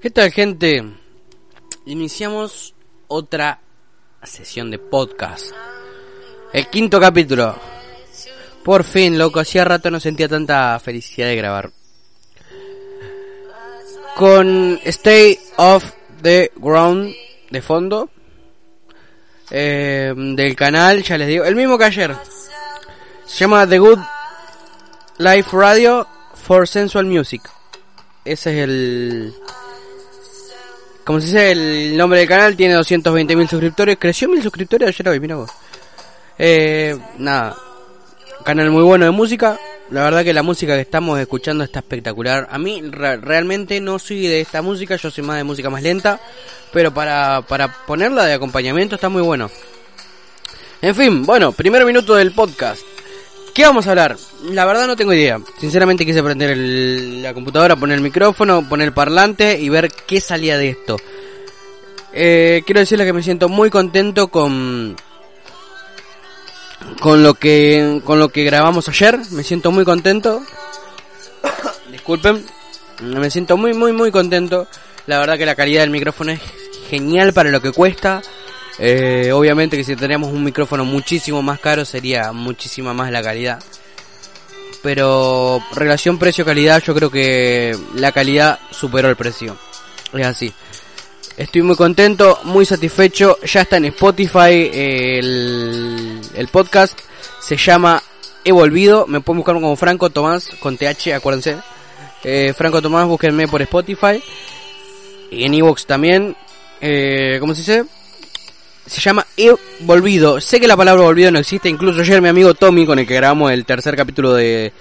¿Qué tal gente? Iniciamos otra sesión de podcast. El quinto capítulo. Por fin, loco, hacía rato no sentía tanta felicidad de grabar. Con Stay Off the Ground de fondo. Eh, del canal, ya les digo, el mismo que ayer. Se llama The Good Life Radio for Sensual Music. Ese es el como se dice, el nombre del canal tiene 220.000 suscriptores. Creció mil suscriptores ayer hoy, mira vos. Eh, nada, canal muy bueno de música. La verdad que la música que estamos escuchando está espectacular. A mí realmente no soy de esta música, yo soy más de música más lenta. Pero para, para ponerla de acompañamiento está muy bueno. En fin, bueno, primer minuto del podcast. ¿Qué vamos a hablar? La verdad no tengo idea. Sinceramente quise prender la computadora, poner el micrófono, poner el parlante y ver qué salía de esto. Eh, quiero decirles que me siento muy contento con con lo que con lo que grabamos ayer. Me siento muy contento. Disculpen. Me siento muy muy muy contento. La verdad que la calidad del micrófono es genial para lo que cuesta. Eh, obviamente que si teníamos un micrófono muchísimo más caro sería muchísima más la calidad. Pero relación precio-calidad yo creo que la calidad superó el precio. Es así. Estoy muy contento, muy satisfecho. Ya está en Spotify el, el podcast. Se llama He Volvido. Me pueden buscar como Franco Tomás con TH, acuérdense. Eh, Franco Tomás, búsquenme por Spotify. Y en Evox también. Eh, ¿Cómo se dice? Se llama He Volvido. Sé que la palabra volvido no existe, incluso ayer mi amigo Tommy, con el que grabamos el tercer capítulo de,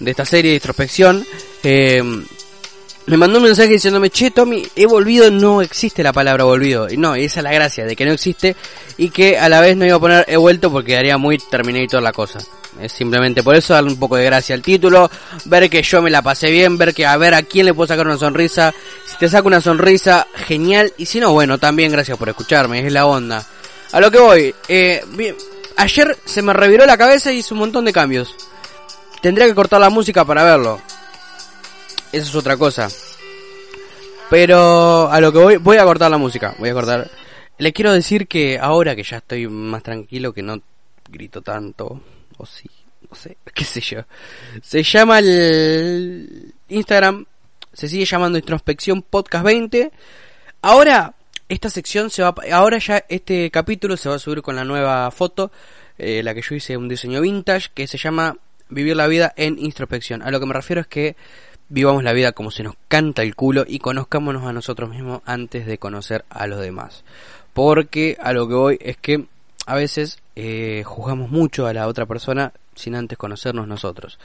de esta serie de introspección, eh, me mandó un mensaje diciéndome, che Tommy, he volvido, no existe la palabra volvido. Y no, esa es la gracia, de que no existe y que a la vez no iba a poner he vuelto porque daría muy Terminator la cosa. Es simplemente por eso darle un poco de gracia al título, ver que yo me la pasé bien, ver que a ver a quién le puedo sacar una sonrisa. Si te saco una sonrisa, genial. Y si no, bueno, también gracias por escucharme, es la onda. A lo que voy, eh, bien, ayer se me reviró la cabeza y hice un montón de cambios. Tendría que cortar la música para verlo. Eso es otra cosa. Pero a lo que voy, voy a cortar la música, voy a cortar. Le quiero decir que ahora que ya estoy más tranquilo, que no grito tanto, o sí, no sé, qué sé yo. Se llama el Instagram, se sigue llamando Introspección Podcast 20. Ahora, esta sección se va, ahora ya este capítulo se va a subir con la nueva foto, eh, la que yo hice un diseño vintage, que se llama Vivir la vida en introspección. A lo que me refiero es que vivamos la vida como se nos canta el culo y conozcámonos a nosotros mismos antes de conocer a los demás. Porque a lo que voy es que a veces eh, juzgamos mucho a la otra persona sin antes conocernos nosotros.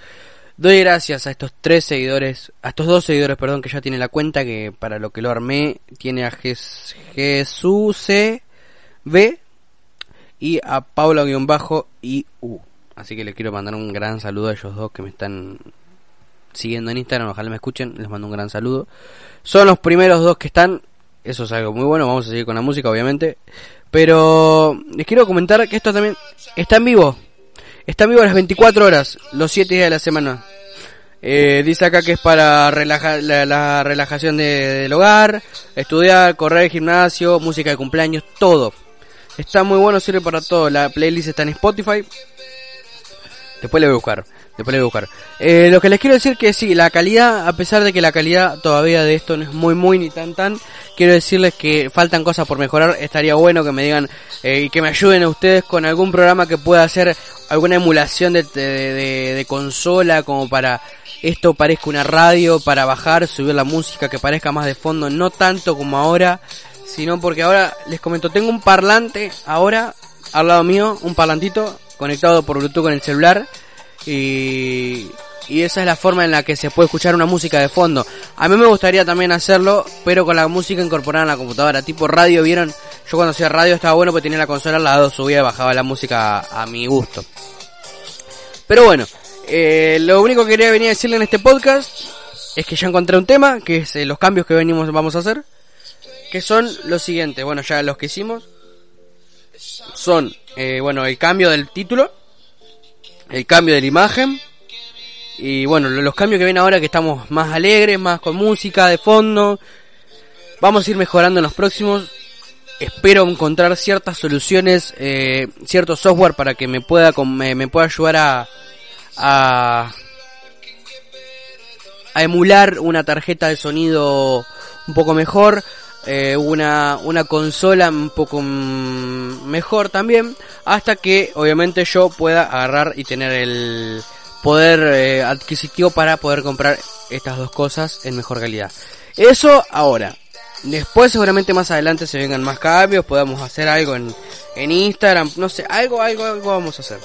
Doy gracias a estos tres seguidores, a estos dos seguidores, perdón, que ya tienen la cuenta, que para lo que lo armé tiene a Jesús B y a Paula-y U. Así que les quiero mandar un gran saludo a ellos dos que me están siguiendo en Instagram, ojalá me escuchen, les mando un gran saludo. Son los primeros dos que están, eso es algo muy bueno, vamos a seguir con la música obviamente. Pero les quiero comentar que esto también está en vivo. Está en vivo a las 24 horas, los 7 días de la semana. Eh, dice acá que es para relajar, la, relajación del hogar, estudiar, correr, gimnasio, música de cumpleaños, todo. Está muy bueno, sirve para todo. La playlist está en Spotify. Después le voy a buscar. Eh, lo que les quiero decir que sí, la calidad, a pesar de que la calidad todavía de esto no es muy, muy ni tan tan, quiero decirles que faltan cosas por mejorar. Estaría bueno que me digan eh, y que me ayuden a ustedes con algún programa que pueda hacer alguna emulación de, de, consola como para esto parezca una radio, para bajar, subir la música, que parezca más de fondo, no tanto como ahora, sino porque ahora les comento, tengo un parlante ahora al lado mío, un parlantito conectado por Bluetooth con el celular y, y esa es la forma en la que se puede escuchar una música de fondo. A mí me gustaría también hacerlo, pero con la música incorporada en la computadora, tipo radio, ¿vieron? Yo cuando hacía radio estaba bueno porque tenía la consola al lado, subía y bajaba la música a, mi gusto. Pero bueno, eh, lo único que quería venir a decirle en este podcast es que ya encontré un tema, que es eh, los cambios que venimos vamos a hacer, que son los siguientes, bueno, ya los que hicimos, son, eh, bueno, el cambio del título, el cambio de la imagen. Y bueno, los cambios que ven ahora que estamos más alegres, más con música de fondo. Vamos a ir mejorando en los próximos. Espero encontrar ciertas soluciones, eh, cierto software para que me pueda, me, me pueda ayudar a, a, a emular una tarjeta de sonido un poco mejor. Eh, una, una consola un poco mejor también, hasta que obviamente yo pueda agarrar y tener el poder eh, adquisitivo para poder comprar estas dos cosas en mejor calidad. Eso ahora. Después seguramente más adelante se vengan más cambios, podamos hacer algo en, en Instagram, no sé, algo, algo, algo vamos a hacer.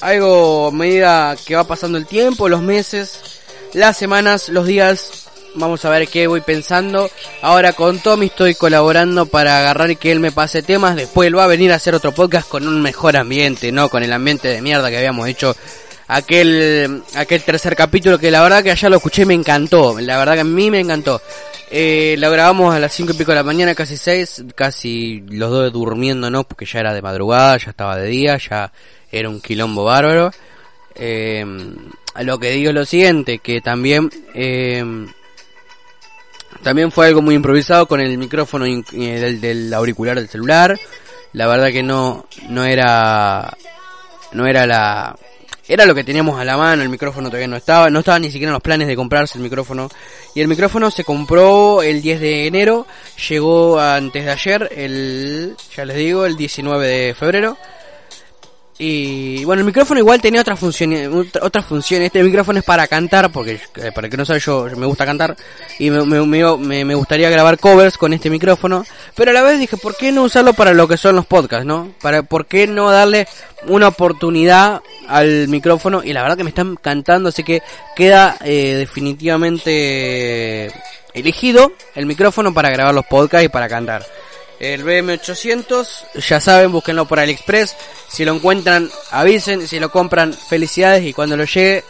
Algo a medida que va pasando el tiempo, los meses, las semanas, los días, Vamos a ver qué voy pensando. Ahora con Tommy estoy colaborando para agarrar que él me pase temas. Después él va a venir a hacer otro podcast con un mejor ambiente, no con el ambiente de mierda que habíamos hecho aquel aquel tercer capítulo que la verdad que allá lo escuché y me encantó. La verdad que a mí me encantó. Eh, lo grabamos a las cinco y pico de la mañana, casi seis, casi los dos durmiendo, ¿no? Porque ya era de madrugada, ya estaba de día, ya era un quilombo bárbaro. Eh, lo que digo es lo siguiente, que también eh, también fue algo muy improvisado con el micrófono del, del, auricular del celular. La verdad que no, no era, no era la, era lo que teníamos a la mano, el micrófono todavía no estaba, no estaba ni siquiera en los planes de comprarse el micrófono. Y el micrófono se compró el 10 de enero, llegó antes de ayer, el, ya les digo, el 19 de febrero. Y bueno, el micrófono igual tenía otras funciones, otras funciones. Este micrófono es para cantar, porque eh, para el que no sabe yo, me gusta cantar y me, me, gustaría grabar covers con este micrófono. Pero a la vez dije, ¿por qué no usarlo para lo que son los podcasts, no? Para, ¿Por qué no darle una oportunidad al micrófono? Y la verdad que me están cantando, así que queda eh, definitivamente elegido el micrófono para grabar los podcasts y para cantar. El BM800, ya saben, búsquenlo por AliExpress. Si lo encuentran, avisen. Si lo compran, felicidades. Y cuando lo llegue,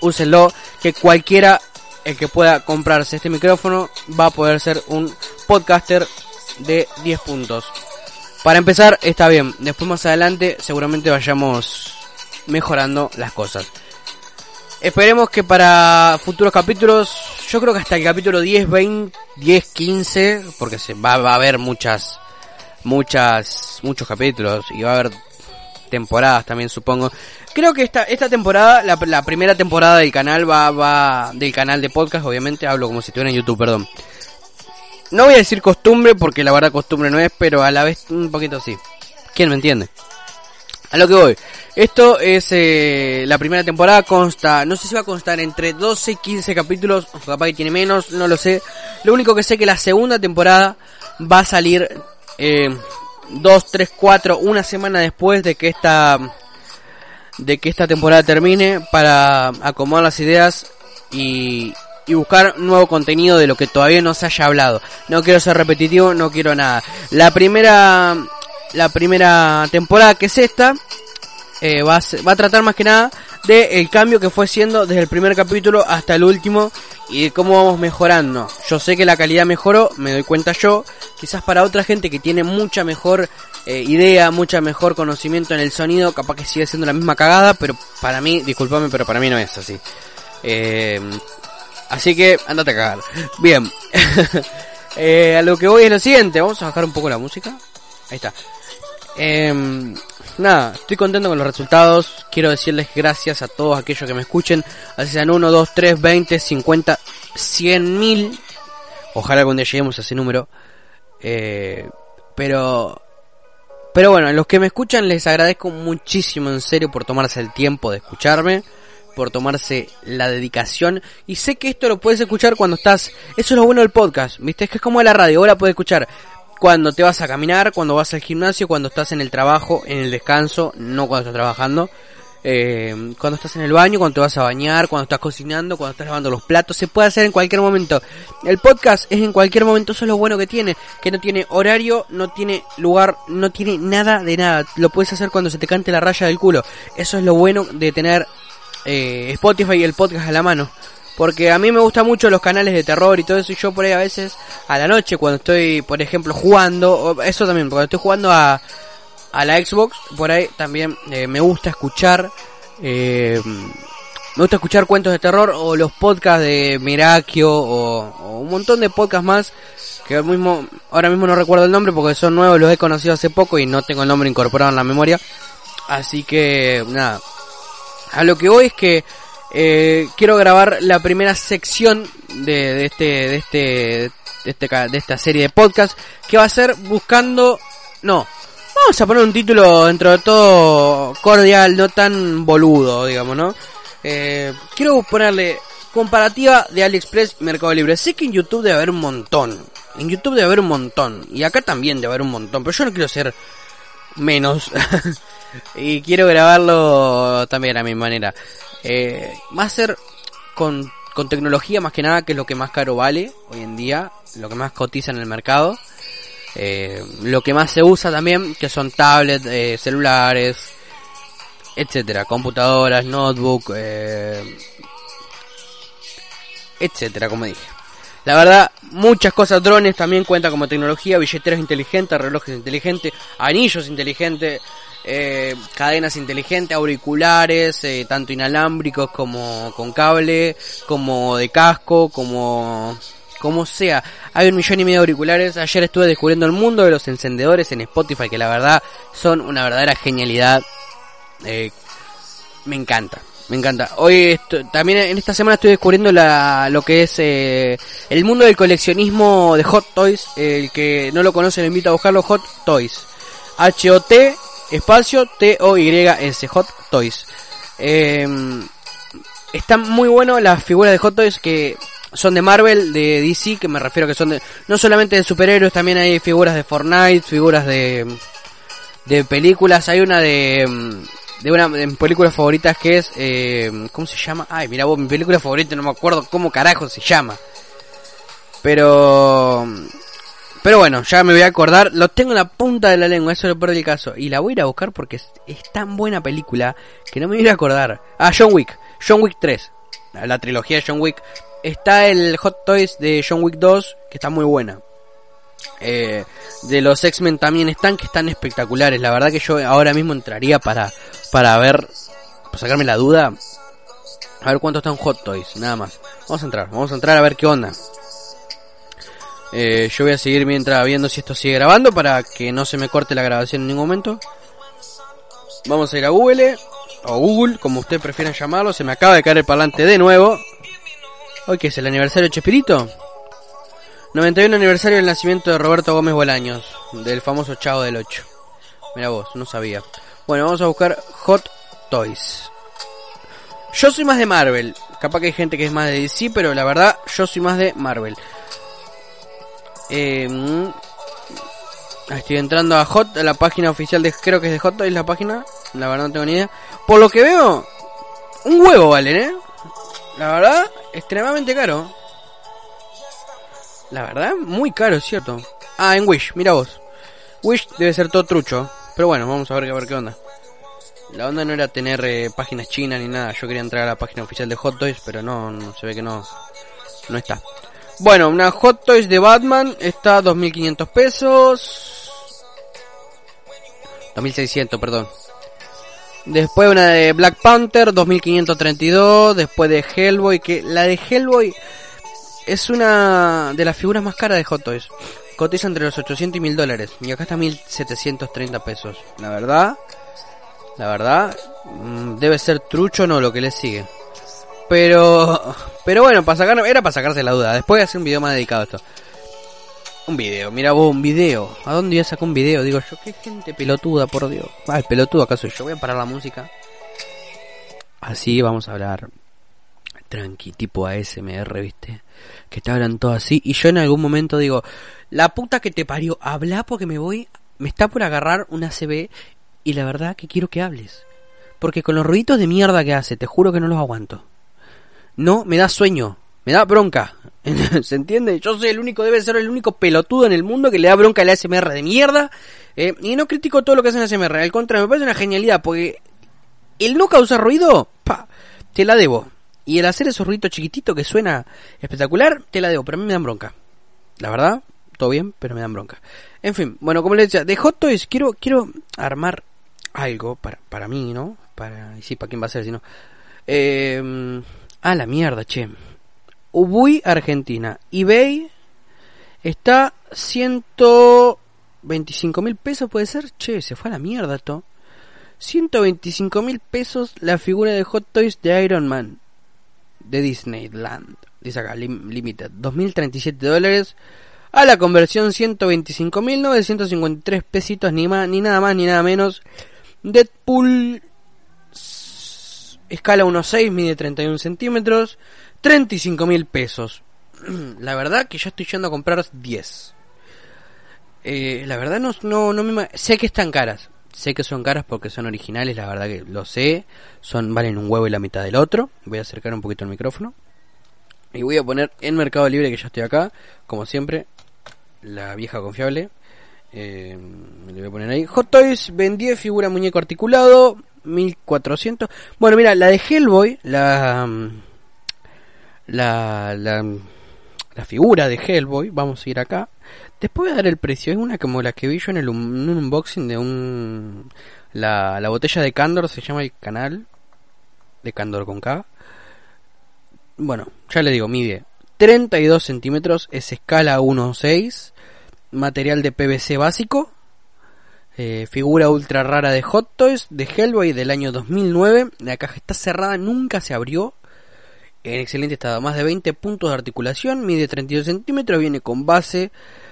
úsenlo. Que cualquiera, el que pueda comprarse este micrófono, va a poder ser un podcaster de 10 puntos. Para empezar, está bien. Después más adelante, seguramente vayamos mejorando las cosas. Esperemos que para futuros capítulos, yo creo que hasta el capítulo 10, 20, 10, 15, porque se va, a haber muchas, muchas, muchos capítulos y va a haber temporadas también supongo. Creo que esta, esta temporada, la, la primera temporada del canal va, va, del canal de podcast, obviamente, hablo como si estuviera en YouTube, perdón. No voy a decir costumbre porque la verdad costumbre no es, pero a la vez un poquito sí. ¿Quién me entiende? A lo que voy. Esto es eh, la primera temporada, consta, no sé si va a constar entre 12 y 15 capítulos, o capaz que tiene menos, no lo sé. Lo único que sé que la segunda temporada va a salir eh, 2, 3, 4, una semana después de que esta de que esta temporada termine para acomodar las ideas y, y buscar nuevo contenido de lo que todavía no se haya hablado. No quiero ser repetitivo, no quiero nada. La primera la primera temporada que es esta eh, va, a, va a tratar más que nada de el cambio que fue siendo desde el primer capítulo hasta el último y de cómo vamos mejorando. Yo sé que la calidad mejoró, me doy cuenta yo. Quizás para otra gente que tiene mucha mejor eh, idea, mucha mejor conocimiento en el sonido, capaz que sigue siendo la misma cagada, pero para mí, discúlpame, pero para mí no es así. Eh, así que andate a cagar. Bien. a lo que voy es lo siguiente, vamos a bajar un poco la música. Ahí está. Eh, nada, estoy contento con los resultados. Quiero decirles gracias a todos aquellos que me escuchen. Así sean 1, 2, 3, 20, 50, 100 mil. Ojalá algún día lleguemos a ese número. Eh, pero... Pero bueno, a los que me escuchan les agradezco muchísimo en serio por tomarse el tiempo de escucharme. Por tomarse la dedicación. Y sé que esto lo puedes escuchar cuando estás... Eso es lo bueno del podcast. Viste, que es como la radio. Ahora puedes escuchar cuando te vas a caminar, cuando vas al gimnasio, cuando estás en el trabajo, en el descanso, no cuando estás trabajando. Eh, cuando estás en el baño, cuando te vas a bañar, cuando estás cocinando, cuando estás lavando los platos, se puede hacer en cualquier momento. El podcast es en cualquier momento, eso es lo bueno que tiene, que no tiene horario, no tiene lugar, no tiene nada de nada. Lo puedes hacer cuando se te cante la raya del culo. Eso es lo bueno de tener eh, Spotify y el podcast a la mano. Porque a mí me gustan mucho los canales de terror y todo eso. Y yo por ahí a veces a la noche cuando estoy, por ejemplo, jugando. Eso también, cuando estoy jugando a, a la Xbox. Por ahí también eh, me gusta escuchar. Eh, me gusta escuchar cuentos de terror o los podcasts de Mirakio o, un montón de podcasts más que ahora mismo, ahora mismo no recuerdo el nombre porque son nuevos, los he conocido hace poco y no tengo el nombre incorporado en la memoria. Así que, nada. A lo que voy es que eh, quiero grabar la primera sección de, de este, de este, de este, de esta serie de podcast que va a ser buscando, no, vamos a poner un título dentro de todo cordial, no tan boludo, digamos, ¿no? Eh, quiero ponerle comparativa de AliExpress y Mercado Libre. Sé que en YouTube debe haber un montón. En YouTube debe haber un montón. Y acá también debe haber un montón. Pero yo no quiero ser menos. y quiero grabarlo también a mi manera. Eh, va a ser con, con tecnología más que nada, que es lo que más caro vale hoy en día. Lo que más cotiza en el mercado. Eh, lo que más se usa también, que son tablets, eh, celulares, etcétera, computadoras, notebook, eh, etcétera, como dije. La verdad, muchas cosas drones también cuentan como tecnología, billeteras inteligentes, relojes inteligentes, anillos inteligentes, eh, cadenas inteligentes, auriculares, eh, tanto inalámbricos como con cable, como de casco, como como sea. Hay un millón y medio de auriculares. Ayer estuve descubriendo el mundo de los encendedores en Spotify, que la verdad son una verdadera genialidad. Eh, me encanta. Me encanta. Hoy también en esta semana estoy descubriendo la, lo que es eh, el mundo del coleccionismo de Hot Toys. El que no lo conoce lo invito a buscarlo. Hot Toys. H-O-T espacio T-O-Y-S. Hot Toys. Eh, están muy buenos las figuras de Hot Toys que son de Marvel, de DC, que me refiero que son de, no solamente de superhéroes, también hay figuras de Fortnite, figuras de, de películas. Hay una de, de una de mis películas favoritas que es, eh, ¿cómo se llama? Ay, mira vos, mi película favorita, no me acuerdo cómo carajo se llama. Pero, pero bueno, ya me voy a acordar, lo tengo en la punta de la lengua, eso es lo peor del caso. Y la voy a ir a buscar porque es, tan buena película que no me voy a acordar. Ah, John Wick, John Wick 3. La trilogía de John Wick. Está el Hot Toys de John Wick 2, que está muy buena. Eh, de los X-Men también están, que están espectaculares. La verdad que yo ahora mismo entraría para, para ver, para sacarme la duda. A ver cuánto están Hot Toys, nada más. Vamos a entrar, vamos a entrar a ver qué onda. Eh, yo voy a seguir mientras viendo si esto sigue grabando para que no se me corte la grabación en ningún momento. Vamos a ir a Google, o Google, como usted prefiera llamarlo. Se me acaba de caer el parlante de nuevo. Hoy que es el aniversario de Chespirito. 91 aniversario del nacimiento de Roberto Gómez Bolaños, del famoso Chavo del 8. Mira vos, no sabía. Bueno, vamos a buscar Hot Toys. Yo soy más de Marvel. Capaz que hay gente que es más de DC, pero la verdad, yo soy más de Marvel. Eh, estoy entrando a Hot, a la página oficial de, creo que es de Hot Toys la página. La verdad no tengo ni idea. Por lo que veo, un huevo valen, ¿eh? La verdad, extremadamente caro. La verdad, muy caro, es cierto. Ah, en Wish, mira vos. Wish debe ser todo trucho. Pero bueno, vamos a ver, a ver qué onda. La onda no era tener eh, páginas chinas ni nada. Yo quería entrar a la página oficial de Hot Toys, pero no, no se ve que no, no está. Bueno, una Hot Toys de Batman está a 2.500 pesos. 2.600, perdón. Después una de Black Panther, 2532. Después de Hellboy, que la de Hellboy es una de las figuras más caras de Hot Toys. Cotiza entre los 800 y 1000 dólares. Y acá está 1730 pesos. La verdad, la verdad, mm, debe ser trucho no lo que le sigue. Pero, pero bueno, para sacar, era para sacarse la duda. Después voy a hacer un video más dedicado a esto. Un video, mira vos, un video. ¿A dónde voy a sacar un video? Digo yo, qué gente pelotuda, por Dios. Ah, el pelotudo acaso yo. Voy a parar la música. Así vamos a hablar. Tranqui, tipo ASMR, ¿viste? Que te hablan todo así. Y yo en algún momento digo, la puta que te parió, habla porque me voy. Me está por agarrar una CB y la verdad que quiero que hables. Porque con los ruiditos de mierda que hace, te juro que no los aguanto. No, me da sueño. Me da bronca. ¿Se entiende? Yo soy el único, debe ser el único pelotudo en el mundo que le da bronca al ASMR de mierda. Eh, y no critico todo lo que hacen ASMR. Al contrario, me parece una genialidad. Porque el no causar ruido, pa, te la debo. Y el hacer esos ruidos chiquititos que suena espectacular, te la debo. Pero a mí me dan bronca. La verdad, todo bien, pero me dan bronca. En fin, bueno, como les decía, de Hot Toys quiero, quiero armar algo para, para mí, ¿no? Para, y sí, para quién va a ser, si no. Eh, a la mierda, che. Ubui, Argentina. eBay Está 125 mil pesos, puede ser. Che, se fue a la mierda esto. 125 mil pesos la figura de Hot Toys de Iron Man de Disneyland. Dice acá, Limited. 2037 dólares. A la conversión 125.953 pesitos, ni, más, ni nada más ni nada menos. Deadpool escala 1.6, mide 31 centímetros, 35 mil pesos. La verdad que ya estoy yendo a comprar 10. Eh, la verdad no, no, no me... Sé que están caras. Sé que son caras porque son originales, la verdad que lo sé. Son, valen un huevo y la mitad del otro. Voy a acercar un poquito el micrófono. Y voy a poner en Mercado Libre, que ya estoy acá, como siempre, la vieja confiable. Eh, le voy a poner ahí. Hot Toys, vendí figura muñeco articulado, 1400. Bueno, mira, la de Hellboy, la, la, la, la figura de Hellboy, vamos a ir acá. Después voy a dar el precio, es una como la que vi yo en el un unboxing de un... La, la botella de Candor se llama el canal de Candor con K. Bueno, ya le digo, mide 32 centímetros, es escala 1.6, material de PVC básico, eh, figura ultra rara de Hot Toys de Hellboy del año 2009. La caja está cerrada, nunca se abrió. En excelente estado, más de 20 puntos de articulación, mide 32 centímetros, viene con base,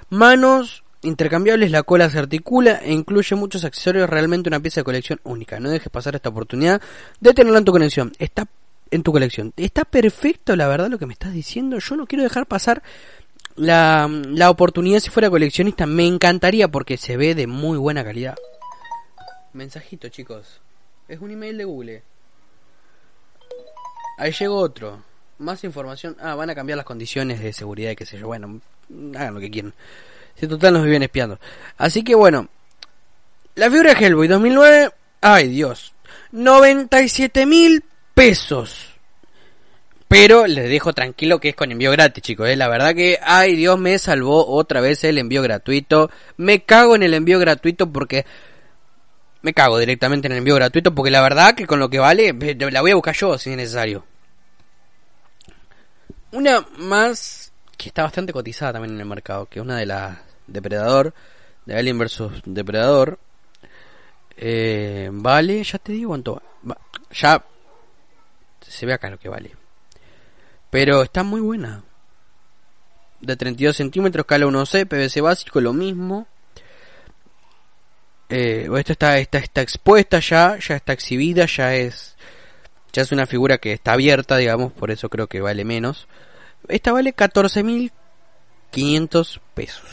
manos intercambiables, la cola se articula e incluye muchos accesorios, realmente una pieza de colección única. No dejes pasar esta oportunidad de tenerla en tu colección. Está en tu colección. Está perfecto, la verdad, lo que me estás diciendo. Yo no quiero dejar pasar la, la oportunidad si fuera coleccionista. Me encantaría porque se ve de muy buena calidad. Mensajito, chicos. Es un email de Google. Ahí llegó otro. Más información. Ah, van a cambiar las condiciones de seguridad qué sé yo. Bueno, hagan lo que quieran. Si total nos viven espiando. Así que bueno. La figura de Hellboy 2009. Ay, Dios. 97 mil pesos. Pero les dejo tranquilo que es con envío gratis, chicos. ¿eh? La verdad que, ay Dios, me salvó otra vez el envío gratuito. Me cago en el envío gratuito porque... Me cago directamente en el envío gratuito porque la verdad que con lo que vale, la voy a buscar yo si es necesario. Una más que está bastante cotizada también en el mercado, que es una de las Depredador, de Alien vs Depredador. Eh, vale, ya te digo cuánto. Ya se ve acá lo que vale. Pero está muy buena. De 32 centímetros, escala 1C, PVC básico, lo mismo. Eh, esto está, está, está expuesta ya, ya está exhibida, ya es, ya es una figura que está abierta, digamos, por eso creo que vale menos. Esta vale 14.500 pesos.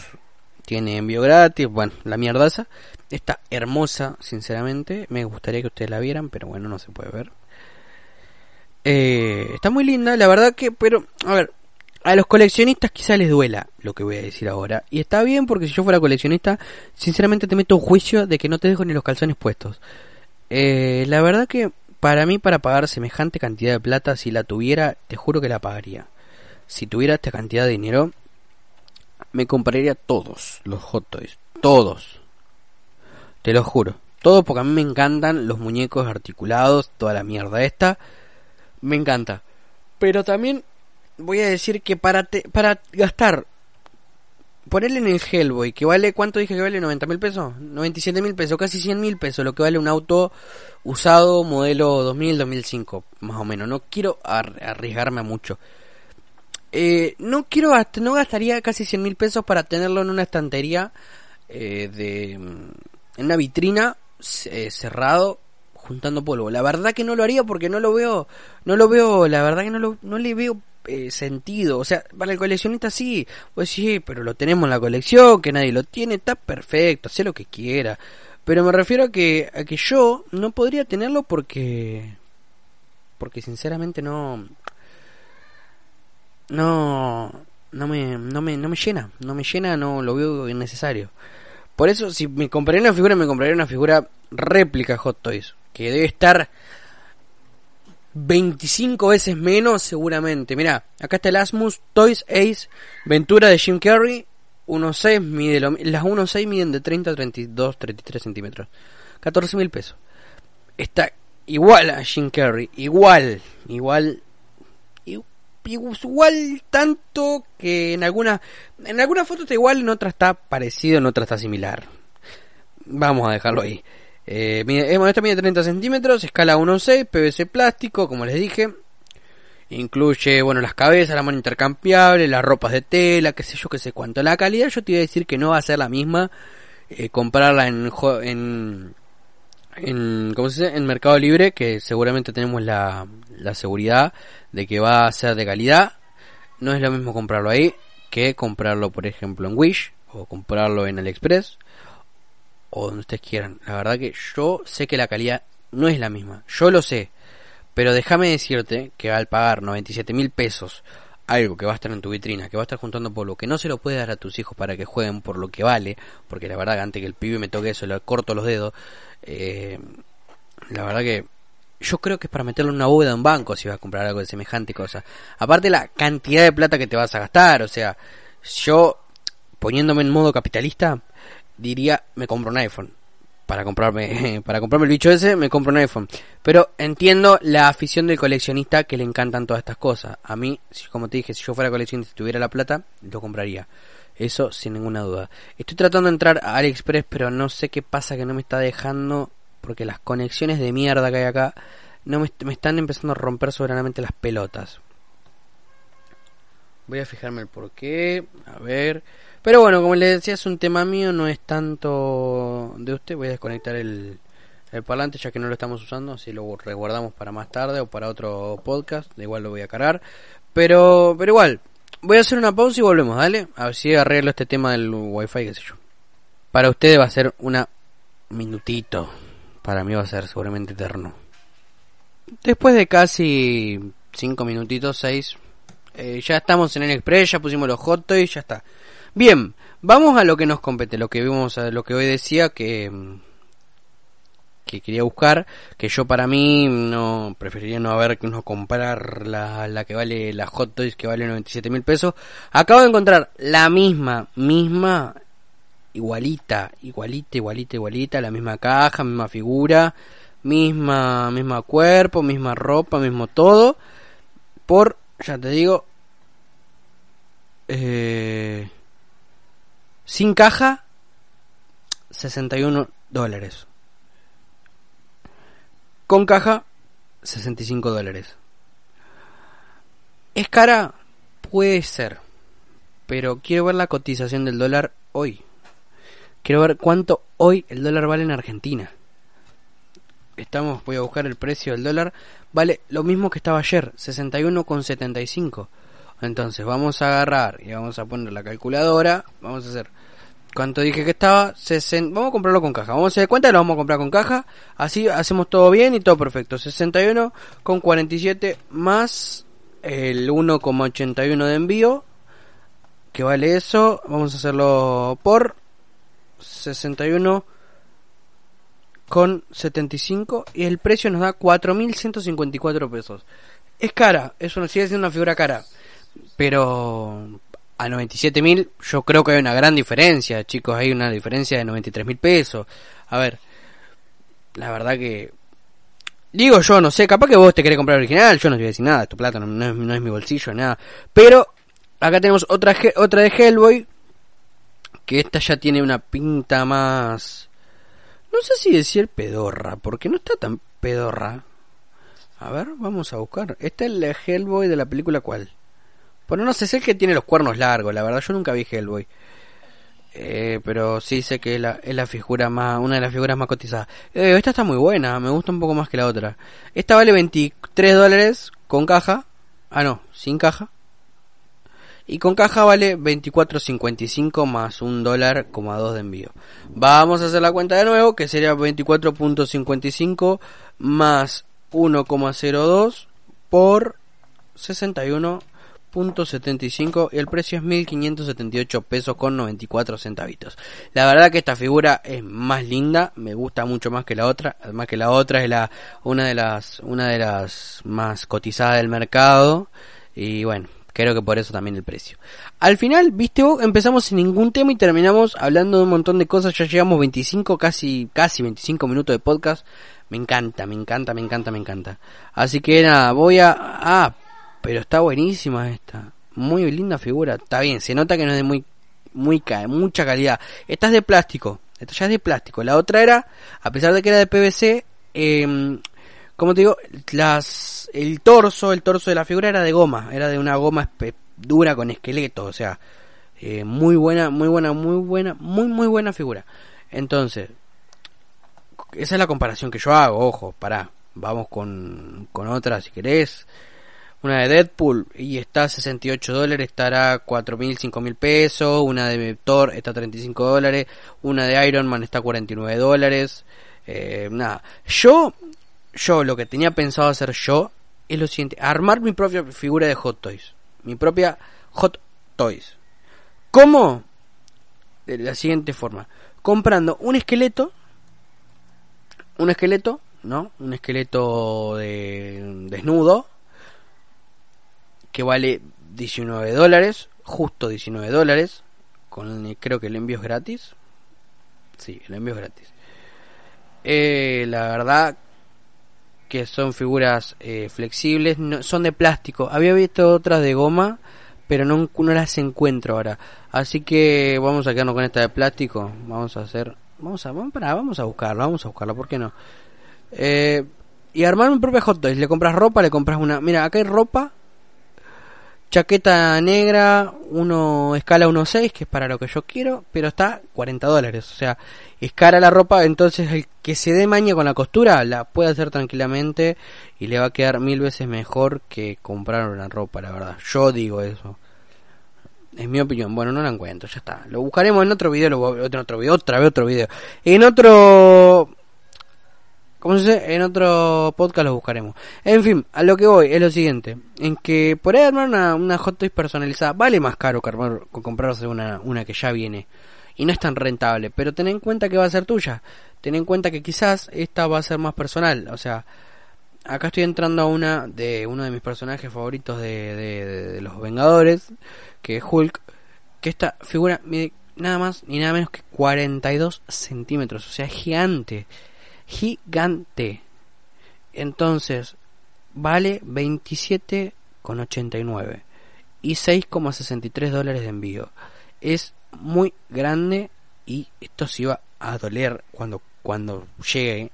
Tiene envío gratis, bueno, la mierda esa. Está hermosa, sinceramente. Me gustaría que ustedes la vieran, pero bueno, no se puede ver. Eh, está muy linda, la verdad que, pero, a ver, a los coleccionistas quizá les duela lo que voy a decir ahora. Y está bien porque si yo fuera coleccionista, sinceramente te meto un juicio de que no te dejo ni los calzones puestos. Eh, la verdad que para mí, para pagar semejante cantidad de plata, si la tuviera, te juro que la pagaría. Si tuviera esta cantidad de dinero, me compraría todos los Hot Toys. Todos. Te lo juro. Todos porque a mí me encantan los muñecos articulados, toda la mierda esta me encanta. Pero también voy a decir que para, para gastar, ponerle en el Hellboy, que vale, ¿cuánto dije que vale? ¿90 mil pesos? 97 mil pesos, casi 100 mil pesos, lo que vale un auto usado modelo 2000-2005, más o menos. No quiero arriesgarme a mucho. Eh, no quiero, no gastaría casi 100 mil pesos para tenerlo en una estantería eh, de, en una vitrina eh, cerrado juntando polvo. La verdad que no lo haría porque no lo veo, no lo veo, la verdad que no, lo, no le veo eh, sentido. O sea, para el coleccionista sí, pues sí, pero lo tenemos en la colección, que nadie lo tiene, está perfecto, sé lo que quiera. Pero me refiero a que, a que yo no podría tenerlo porque, porque sinceramente no, no, no me, no me, no me llena, no me llena, no lo veo innecesario. Por eso, si me compraría una figura, me compraría una figura réplica Hot Toys que debe estar 25 veces menos seguramente. Mira, acá está el Asmus Toys Ace Ventura de Jim Carrey. 1.6 mide las 1.6 miden de 30 a 32, 33 centímetros. 14 mil pesos. Está igual a Jim Carrey. Igual. Igual. igual tanto que en alguna en algunas fotos está igual, en otras está parecido, en otras está similar. Vamos a dejarlo ahí. Eh, mide, esta mide 30 centímetros, escala 1.6, PVC plástico, como les dije. Incluye, bueno, las cabezas, la mano intercambiable, las ropas de tela, qué sé yo, qué sé cuánto. La calidad yo te iba a decir que no va a ser la misma eh, comprarla en, en, en, ¿cómo se dice? en Mercado Libre, que seguramente tenemos la, la seguridad de que va a ser de calidad. No es lo mismo comprarlo ahí que comprarlo, por ejemplo, en Wish o comprarlo en AliExpress o donde ustedes quieran. La verdad que yo sé que la calidad no es la misma. Yo lo sé. Pero déjame decirte que al pagar 97 mil pesos algo que va a estar en tu vitrina, que va a estar juntando por lo que no se lo puede dar a tus hijos para que jueguen por lo que vale, porque la verdad que antes que el pibe me toque eso, le corto los dedos, eh, la verdad que yo creo que es para meterlo en una bóveda de un banco si vas a comprar algo de semejante cosa. Aparte la cantidad de plata que te vas a gastar, o sea, yo poniéndome en modo capitalista, diría me compro un iPhone. Para comprarme para comprarme el bicho ese me compro un iPhone. Pero entiendo la afición del coleccionista que le encantan todas estas cosas. A mí como te dije si yo fuera coleccionista y tuviera la plata lo compraría. Eso sin ninguna duda. Estoy tratando de entrar a AliExpress pero no sé qué pasa que no me está dejando porque las conexiones de mierda que hay acá no me, me están empezando a romper soberanamente las pelotas. Voy a fijarme el porqué. A ver pero bueno, como les decía, es un tema mío, no es tanto de usted. Voy a desconectar el, el parlante ya que no lo estamos usando, así lo resguardamos para más tarde o para otro podcast. De igual lo voy a cargar. Pero, pero igual, voy a hacer una pausa y volvemos, dale. A ver si arreglo este tema del wifi, qué sé yo. Para ustedes va a ser una minutito. Para mí va a ser seguramente eterno. Después de casi 5 minutitos, 6, eh, ya estamos en el Express, ya pusimos los hot toys, ya está. Bien, vamos a lo que nos compete, lo que vimos, a lo que hoy decía que que quería buscar, que yo para mí no preferiría no haber que no comprar la, la que vale la Hot Toys que vale 97 mil pesos. Acabo de encontrar la misma, misma, igualita, igualita, igualita, igualita, la misma caja, misma figura, misma, misma cuerpo, misma ropa, mismo todo, por, ya te digo, eh, sin caja, 61 dólares. Con caja, 65 dólares. ¿Es cara? Puede ser. Pero quiero ver la cotización del dólar hoy. Quiero ver cuánto hoy el dólar vale en Argentina. Estamos, voy a buscar el precio del dólar. Vale lo mismo que estaba ayer, 61,75. Entonces vamos a agarrar y vamos a poner la calculadora. Vamos a hacer ¿Cuánto dije que estaba? Vamos a comprarlo con caja. Vamos a hacer cuenta, lo vamos a comprar con caja. Así hacemos todo bien y todo perfecto. 61 con 47 más el 1,81 de envío. Que vale eso. Vamos a hacerlo por 61 con 75 y el precio nos da 4.154 pesos. Es cara, es una, sigue siendo una figura cara, pero a 97 mil, yo creo que hay una gran diferencia, chicos, hay una diferencia de 93 mil pesos. A ver, la verdad que... Digo yo, no sé, capaz que vos te querés comprar original, yo no te voy a decir nada, tu plata no, es, no es mi bolsillo, nada. Pero acá tenemos otra, otra de Hellboy, que esta ya tiene una pinta más... No sé si decir pedorra, porque no está tan pedorra. A ver, vamos a buscar. Esta es la Hellboy de la película cuál. Bueno, no sé, sé que tiene los cuernos largos, la verdad, yo nunca vi Hellboy. Eh, pero sí sé que es la, es la figura más, una de las figuras más cotizadas. Eh, esta está muy buena, me gusta un poco más que la otra. Esta vale 23 dólares con caja. Ah, no, sin caja. Y con caja vale 24.55 más un dólar, dos de envío. Vamos a hacer la cuenta de nuevo, que sería 24.55 más 1,02 por 61 .75 y el precio es 1578 pesos con 94 centavitos. La verdad que esta figura es más linda, me gusta mucho más que la otra, además que la otra es la una de las una de las más cotizadas del mercado y bueno, creo que por eso también el precio. Al final, viste vos, empezamos sin ningún tema y terminamos hablando de un montón de cosas, ya llegamos 25 casi casi 25 minutos de podcast. Me encanta, me encanta, me encanta, me encanta. Así que nada, voy a ah, pero está buenísima esta. Muy linda figura. Está bien, se nota que no es de muy, muy mucha calidad. Esta es de plástico. Esta ya es de plástico. La otra era, a pesar de que era de PVC, eh, como te digo, las, el torso, el torso de la figura era de goma. Era de una goma dura con esqueleto. O sea, eh, muy buena, muy buena, muy buena, muy, muy buena figura. Entonces, esa es la comparación que yo hago. Ojo, pará. Vamos con, con otra si querés. Una de Deadpool y está a 68 dólares, estará 4.000, 5.000 pesos. Una de Thor está a 35 dólares. Una de Iron Man está a 49 dólares. Eh, nada, yo, yo lo que tenía pensado hacer yo es lo siguiente, armar mi propia figura de Hot Toys. Mi propia Hot Toys. ¿Cómo? De la siguiente forma. Comprando un esqueleto. Un esqueleto, ¿no? Un esqueleto de desnudo que vale 19 dólares, justo 19 dólares, con creo que el envío es gratis. Sí, el envío es gratis. Eh, la verdad que son figuras eh, flexibles, no, son de plástico. Había visto otras de goma, pero no, no las encuentro ahora. Así que vamos a quedarnos con esta de plástico. Vamos a hacer, vamos a, vamos, para, vamos a buscarla, vamos a buscarla, ¿por qué no? Eh, y armar un propio hot toys. Le compras ropa, le compras una. Mira, acá hay ropa chaqueta negra, uno escala 1.6, que es para lo que yo quiero, pero está 40 dólares. O sea, es cara la ropa, entonces el que se dé maña con la costura la puede hacer tranquilamente y le va a quedar mil veces mejor que comprar una ropa, la verdad. Yo digo eso. Es mi opinión. Bueno, no la encuentro, ya está. Lo buscaremos en otro video, lo, en otro video, otra vez otro video. En otro como se dice, en otro podcast lo buscaremos. En fin, a lo que voy es lo siguiente. En que por ahí armar una, una hot toys personalizada vale más caro que, comprarse una, una que ya viene. Y no es tan rentable. Pero ten en cuenta que va a ser tuya. Ten en cuenta que quizás esta va a ser más personal. O sea, acá estoy entrando a una de uno de mis personajes favoritos de, de, de los Vengadores. Que es Hulk. Que esta figura mide nada más ni nada menos que 42 centímetros. O sea, es gigante gigante. Entonces, vale 27,89 y 6,63 dólares de envío. Es muy grande y esto sí va a doler cuando, cuando llegue,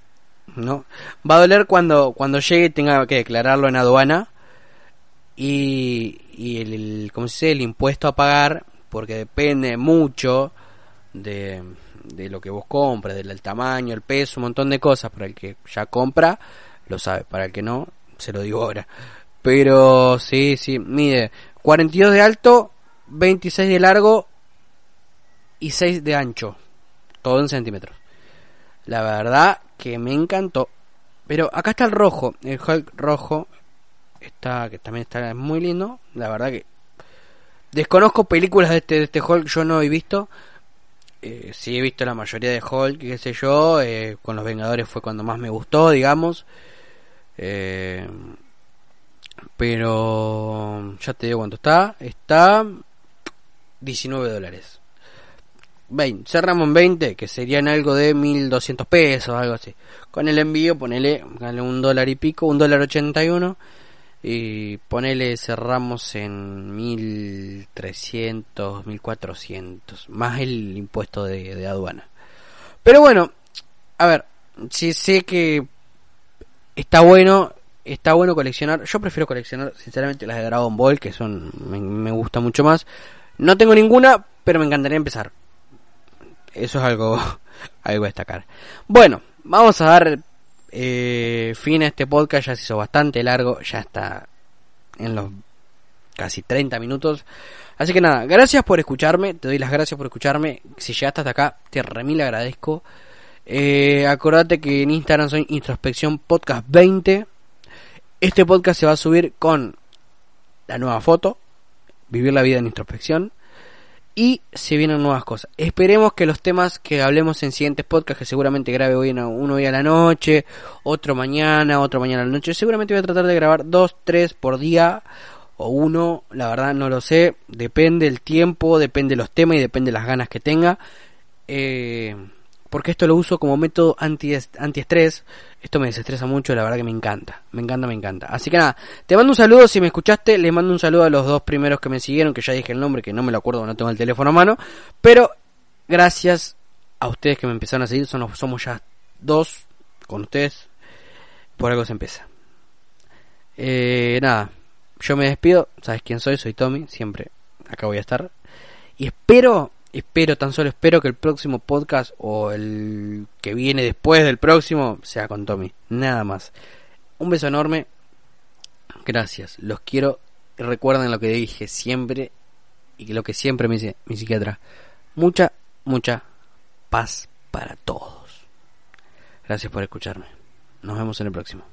¿no? Va a doler cuando, cuando llegue tenga que declararlo en aduana y, y el, el, ¿cómo se dice? el impuesto a pagar, porque depende mucho de, de lo que vos compras, del tamaño, el peso, un montón de cosas. Para el que ya compra, lo sabe. Para el que no, se lo digo ahora. Pero sí, sí, mide 42 de alto, 26 de largo y 6 de ancho. Todo en centímetros. La verdad que me encantó. Pero acá está el rojo. El Hulk rojo. Está, que también está muy lindo. La verdad que desconozco películas de este, de este Hulk. Yo no he visto eh, sí he visto la mayoría de Hulk, qué sé yo, eh, con los Vengadores fue cuando más me gustó, digamos. Eh, pero ya te digo cuánto está, está 19 dólares. 20, cerramos en 20, que serían algo de 1200 pesos, algo así. Con el envío, ponele, un dólar y pico, un dólar 81 y ponele cerramos en 1300, 1400, más el impuesto de, aduana. Pero bueno, a ver, si sé que está bueno, está bueno coleccionar. Yo prefiero coleccionar, sinceramente, las de Dragon Ball, que son, me, me gusta mucho más. No tengo ninguna, pero me encantaría empezar. Eso es algo, algo a destacar. Bueno, vamos a dar eh, fin a este podcast, ya se hizo bastante largo, ya está en los casi 30 minutos. Así que nada, gracias por escucharme, te doy las gracias por escucharme. Si llegaste hasta acá, te remil agradezco. Eh, acordate que en Instagram soy Introspección Podcast 20. Este podcast se va a subir con la nueva foto, Vivir la vida en introspección y se vienen nuevas cosas. Esperemos que los temas que hablemos en siguientes podcasts, que seguramente grabe hoy en uno hoy a la noche, otro mañana, otro mañana a la noche, seguramente voy a tratar de grabar dos, tres por día o uno, la verdad no lo sé, depende el tiempo, depende los temas y depende las ganas que tenga. Eh, porque esto lo uso como método anti antiestrés. Esto me desestresa mucho, la verdad que me encanta, me encanta, me encanta. Así que nada, te mando un saludo si me escuchaste, les mando un saludo a los dos primeros que me siguieron, que ya dije el nombre, que no me lo acuerdo, no tengo el teléfono a mano, pero gracias a ustedes que me empezaron a seguir, somos, somos ya dos con ustedes, por algo se empieza. Eh, nada, yo me despido, sabes quién soy, soy Tommy, siempre acá voy a estar. Y espero, espero, tan solo espero que el próximo podcast o el que viene después del próximo sea con Tommy, nada más. Un beso enorme, gracias, los quiero, recuerden lo que dije siempre y lo que siempre me dice mi psiquiatra, mucha, mucha paz para todos. Gracias por escucharme. Nos vemos en el próximo.